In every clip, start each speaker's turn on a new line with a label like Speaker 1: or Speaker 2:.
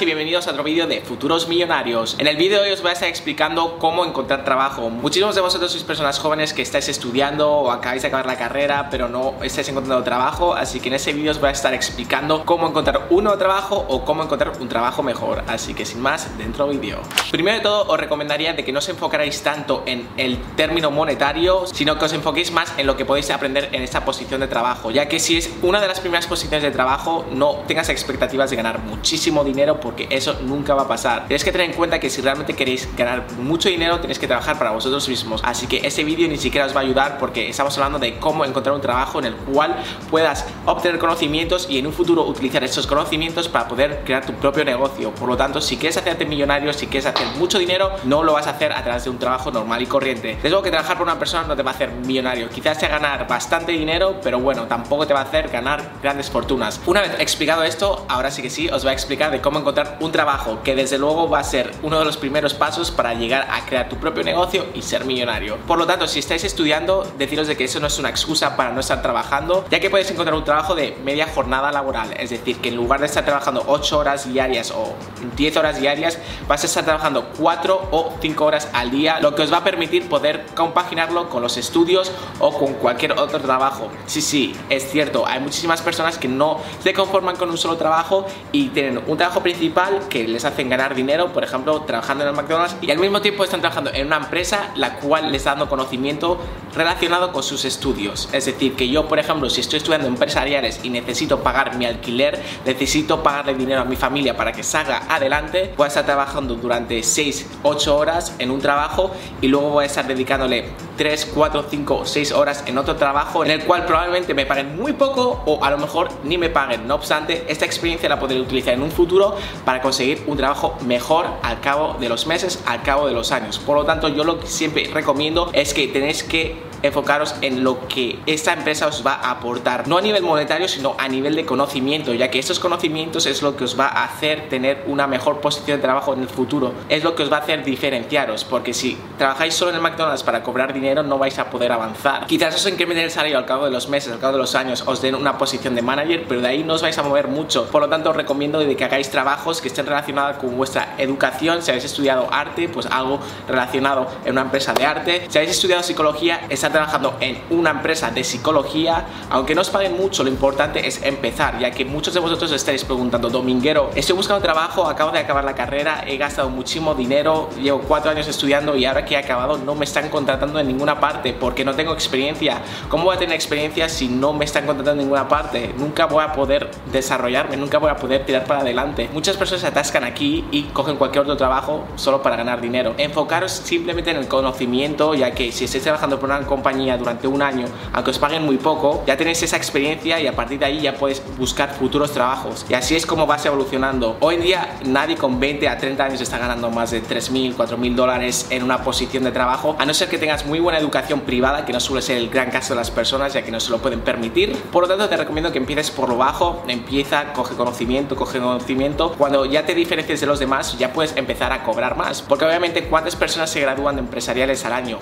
Speaker 1: Y bienvenidos a otro vídeo de Futuros Millonarios. En el vídeo de hoy os voy a estar explicando cómo encontrar trabajo. Muchísimos de vosotros sois personas jóvenes que estáis estudiando o acabáis de acabar la carrera pero no estáis encontrando trabajo, así que en ese vídeo os voy a estar explicando cómo encontrar un nuevo trabajo o cómo encontrar un trabajo mejor. Así que sin más, dentro vídeo. Primero de todo os recomendaría de que no os enfocarais tanto en el término monetario, sino que os enfoquéis más en lo que podéis aprender en esta posición de trabajo, ya que si es una de las primeras posiciones de trabajo, no tengas expectativas de ganar muchísimo dinero porque eso nunca va a pasar. Tienes que tener en cuenta que si realmente queréis ganar mucho dinero tenéis que trabajar para vosotros mismos. Así que este vídeo ni siquiera os va a ayudar porque estamos hablando de cómo encontrar un trabajo en el cual puedas obtener conocimientos y en un futuro utilizar esos conocimientos para poder crear tu propio negocio. Por lo tanto, si quieres hacerte millonario, si quieres hacer mucho dinero, no lo vas a hacer a través de un trabajo normal y corriente. Desde luego que trabajar por una persona no te va a hacer millonario. Quizás te a ganar bastante dinero, pero bueno, tampoco te va a hacer ganar grandes fortunas. Una vez explicado esto, ahora sí que sí, os voy a explicar de cómo encontrar un trabajo que desde luego va a ser uno de los primeros pasos para llegar a crear tu propio negocio y ser millonario. Por lo tanto, si estáis estudiando, deciros de que eso no es una excusa para no estar trabajando, ya que podéis encontrar un trabajo de media jornada laboral, es decir, que en lugar de estar trabajando 8 horas diarias o 10 horas diarias, vas a estar trabajando 4 o 5 horas al día, lo que os va a permitir poder compaginarlo con los estudios o con cualquier otro trabajo. Sí, sí, es cierto, hay muchísimas personas que no se conforman con un solo trabajo y tienen un trabajo principal que les hacen ganar dinero, por ejemplo, trabajando en el McDonald's y al mismo tiempo están trabajando en una empresa la cual les está dando conocimiento relacionado con sus estudios. Es decir, que yo, por ejemplo, si estoy estudiando empresariales y necesito pagar mi alquiler, necesito pagarle dinero a mi familia para que salga adelante, voy a estar trabajando durante 6, 8 horas en un trabajo y luego voy a estar dedicándole 3, 4, 5, 6 horas en otro trabajo en el cual probablemente me paguen muy poco o a lo mejor ni me paguen. No obstante, esta experiencia la podré utilizar en un futuro para conseguir un trabajo mejor al cabo de los meses, al cabo de los años. Por lo tanto, yo lo que siempre recomiendo es que tenéis que enfocaros en lo que esta empresa os va a aportar, no a nivel monetario, sino a nivel de conocimiento, ya que estos conocimientos es lo que os va a hacer tener una mejor posición de trabajo en el futuro, es lo que os va a hacer diferenciaros, porque si trabajáis solo en el McDonald's para cobrar dinero no vais a poder avanzar. Quizás os incrementen el salario al cabo de los meses, al cabo de los años, os den una posición de manager, pero de ahí no os vais a mover mucho. Por lo tanto, os recomiendo de que hagáis trabajos que estén relacionados con vuestra educación. Si habéis estudiado arte, pues algo relacionado en una empresa de arte. Si habéis estudiado psicología, estar trabajando en una empresa de psicología. Aunque no os paguen mucho, lo importante es empezar, ya que muchos de vosotros estaréis preguntando, Dominguero, estoy buscando trabajo, acabo de acabar la carrera, he gastado muchísimo dinero, llevo cuatro años estudiando y ahora que he acabado no me están contratando en ninguna parte porque no tengo experiencia. ¿Cómo voy a tener experiencia si no me están contratando en ninguna parte? Nunca voy a poder desarrollarme, nunca voy a poder tirar para adelante. Muchas personas se atascan aquí y cogen cualquier otro trabajo solo para ganar dinero. Enfocaros simplemente en el conocimiento, ya que si estáis trabajando por una compañía durante un año, aunque os paguen muy poco, ya tenéis esa experiencia y a partir de ahí ya podéis buscar futuros trabajos. Y así es como vas evolucionando. Hoy en día nadie con 20 a 30 años está ganando más de 3.000, 4.000 dólares en una posición de trabajo, a no ser que tengas muy buena educación privada, que no suele ser el gran caso de las personas, ya que no se lo pueden permitir. Por lo tanto, te recomiendo que empieces por lo bajo, empieza, coge conocimiento, coge conocimiento. Cuando ya te diferencies de los demás, ya puedes empezar a cobrar más. Porque obviamente, ¿cuántas personas se gradúan de empresariales al año?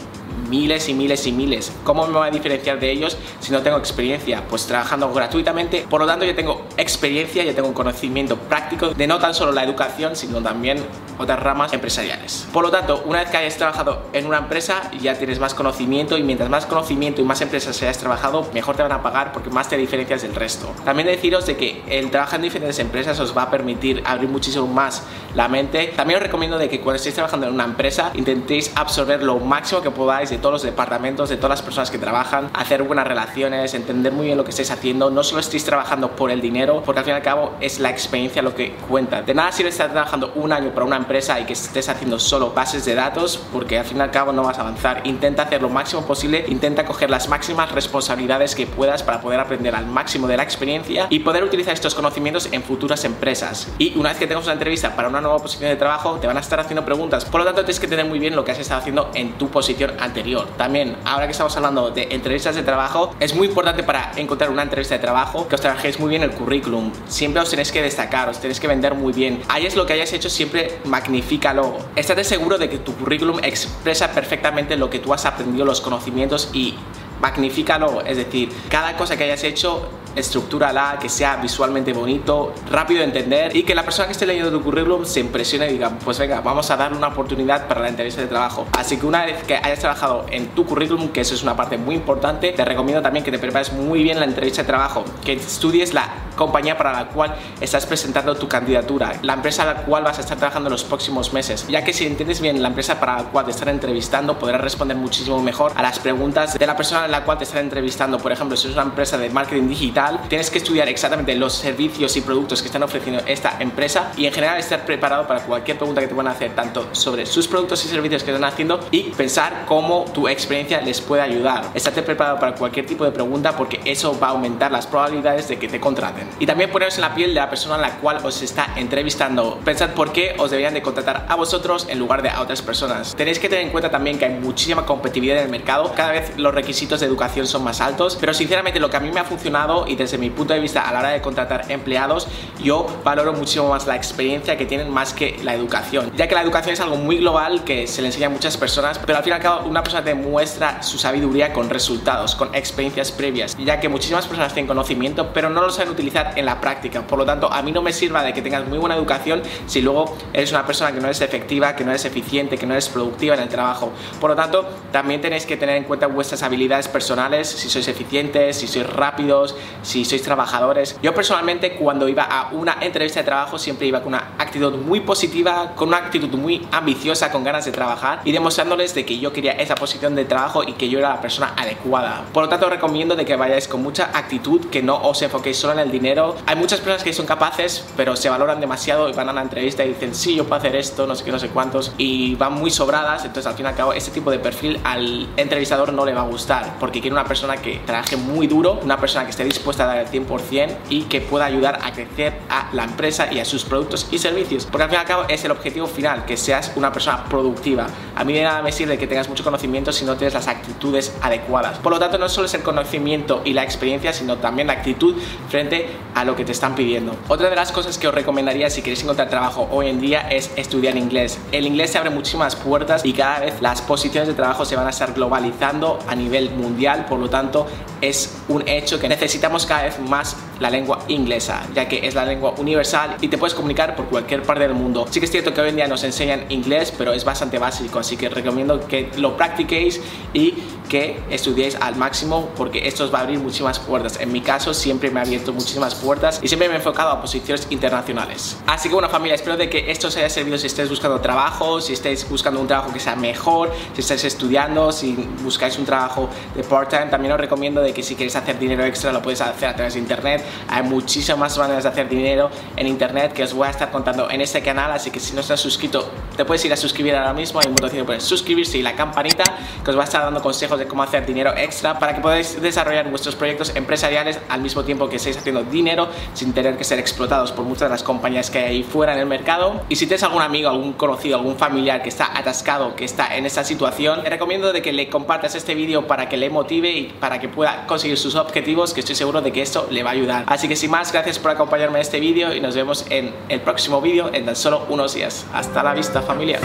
Speaker 1: Miles y miles y miles. ¿Cómo me voy a diferenciar de ellos si no tengo experiencia? Pues trabajando gratuitamente. Por lo tanto, yo tengo experiencia, yo tengo un conocimiento práctico de no tan solo la educación, sino también otras ramas empresariales. Por lo tanto, una vez que hayas trabajado en una empresa, ya tienes más conocimiento y mientras más conocimiento y más empresas hayas trabajado, mejor te van a pagar porque más te diferencias del resto. También deciros de que el trabajar en diferentes empresas os va a permitir abrir muchísimo más la mente. También os recomiendo de que cuando estéis trabajando en una empresa, intentéis absorber lo máximo que podáis de todos los departamentos, de todas las personas que trabajan, hacer buenas relaciones, entender muy bien lo que estáis haciendo, no solo estéis trabajando por el dinero, porque al fin y al cabo es la experiencia lo que cuenta. De nada sirve estar trabajando un año para una empresa y que estés haciendo solo bases de datos, porque al fin y al cabo no vas a avanzar. Intenta hacer lo máximo posible, intenta coger las máximas responsabilidades que puedas para poder aprender al máximo de la experiencia y poder utilizar estos conocimientos en futuras empresas. Y una vez que tengas una entrevista para una nueva posición de trabajo, te van a estar haciendo preguntas. Por lo tanto, tienes que tener muy bien lo que has estado haciendo en tu posición anterior. También, ahora que estamos hablando de entrevistas de trabajo, es muy importante para encontrar una entrevista de trabajo que os trabajéis muy bien el currículum. Siempre os tenéis que destacar, os tenéis que vender muy bien. Hayas lo que hayas hecho, siempre magnifícalo. Estate seguro de que tu currículum expresa perfectamente lo que tú has aprendido, los conocimientos y magnifícalo. Es decir, cada cosa que hayas hecho estructúrala, que sea visualmente bonito, rápido de entender y que la persona que esté leyendo tu currículum se impresione y diga, pues venga, vamos a darle una oportunidad para la entrevista de trabajo. Así que una vez que hayas trabajado en tu currículum, que eso es una parte muy importante, te recomiendo también que te prepares muy bien la entrevista de trabajo, que estudies la compañía para la cual estás presentando tu candidatura, la empresa a la cual vas a estar trabajando en los próximos meses, ya que si entiendes bien la empresa para la cual te están entrevistando, podrás responder muchísimo mejor a las preguntas de la persona a la cual te están entrevistando. Por ejemplo, si es una empresa de marketing digital, tienes que estudiar exactamente los servicios y productos que están ofreciendo esta empresa y en general estar preparado para cualquier pregunta que te a hacer, tanto sobre sus productos y servicios que están haciendo y pensar cómo tu experiencia les puede ayudar. Estate preparado para cualquier tipo de pregunta porque eso va a aumentar las probabilidades de que te contraten. Y también poneros en la piel de la persona a la cual os está entrevistando. Pensad por qué os deberían de contratar a vosotros en lugar de a otras personas. Tenéis que tener en cuenta también que hay muchísima competitividad en el mercado. Cada vez los requisitos de educación son más altos, pero sinceramente lo que a mí me ha funcionado y desde mi punto de vista a la hora de contratar empleados, yo valoro muchísimo más la experiencia que tienen más que la educación, ya que la educación es algo muy global que se le enseña a muchas personas, pero al fin y al cabo una persona demuestra su sabiduría con resultados, con experiencias previas, ya que muchísimas personas tienen conocimiento, pero no lo saben utilizar en la práctica. Por lo tanto, a mí no me sirva de que tengas muy buena educación si luego eres una persona que no es efectiva, que no es eficiente, que no es productiva en el trabajo. Por lo tanto, también tenéis que tener en cuenta vuestras habilidades personales, si sois eficientes, si sois rápidos, si sois trabajadores. Yo personalmente cuando iba a una entrevista de trabajo siempre iba con una actitud muy positiva, con una actitud muy ambiciosa, con ganas de trabajar y demostrándoles de que yo quería esa posición de trabajo y que yo era la persona adecuada. Por lo tanto, recomiendo de que vayáis con mucha actitud, que no os enfoquéis solo en el dinero. Hay muchas personas que son capaces, pero se valoran demasiado y van a la entrevista y dicen, sí, yo puedo hacer esto, no sé qué, no sé cuántos, y van muy sobradas. Entonces, al fin y al cabo, este tipo de perfil al entrevistador no le va a gustar, porque quiere una persona que trabaje muy duro, una persona que esté dispuesta a dar 100% y que pueda ayudar a crecer a la empresa y a sus productos y servicios. Porque al fin y al cabo es el objetivo final, que seas una persona productiva. A mí de nada me sirve que tengas mucho conocimiento si no tienes las actitudes adecuadas. Por lo tanto, no solo es el conocimiento y la experiencia, sino también la actitud frente a lo que te están pidiendo. Otra de las cosas que os recomendaría si queréis encontrar trabajo hoy en día es estudiar inglés. El inglés se abre muchísimas puertas y cada vez las posiciones de trabajo se van a estar globalizando a nivel mundial, por lo tanto es un hecho que necesitamos cada vez más la lengua inglesa, ya que es la lengua universal y te puedes comunicar por cualquier parte del mundo. Sí que es cierto que hoy en día nos enseñan inglés, pero es bastante básico, así que recomiendo que lo practiquéis y que estudiéis al máximo porque esto os va a abrir muchísimas puertas. En mi caso siempre me ha abierto muchísimas puertas y siempre me he enfocado a posiciones internacionales. Así que bueno familia, espero de que esto os haya servido si estáis buscando trabajo, si estáis buscando un trabajo que sea mejor, si estáis estudiando, si buscáis un trabajo de part-time, también os recomiendo de que si queréis hacer dinero extra lo podéis hacer a través de internet. Hay muchísimas maneras de hacer dinero en internet que os voy a estar contando en este canal, así que si no estás suscrito te puedes ir a suscribir ahora mismo, hay un botón de suscribirse y la campanita que os va a estar dando consejos de cómo hacer dinero extra para que podáis desarrollar vuestros proyectos empresariales al mismo tiempo que estáis haciendo dinero sin tener que ser explotados por muchas de las compañías que hay ahí fuera en el mercado. Y si tienes algún amigo, algún conocido, algún familiar que está atascado, que está en esta situación, te recomiendo de que le compartas este vídeo para que le motive y para que pueda conseguir sus objetivos, que estoy seguro de que esto le va a ayudar. Así que sin más, gracias por acompañarme en este vídeo y nos vemos en el próximo vídeo en tan solo unos días. Hasta la vista familia.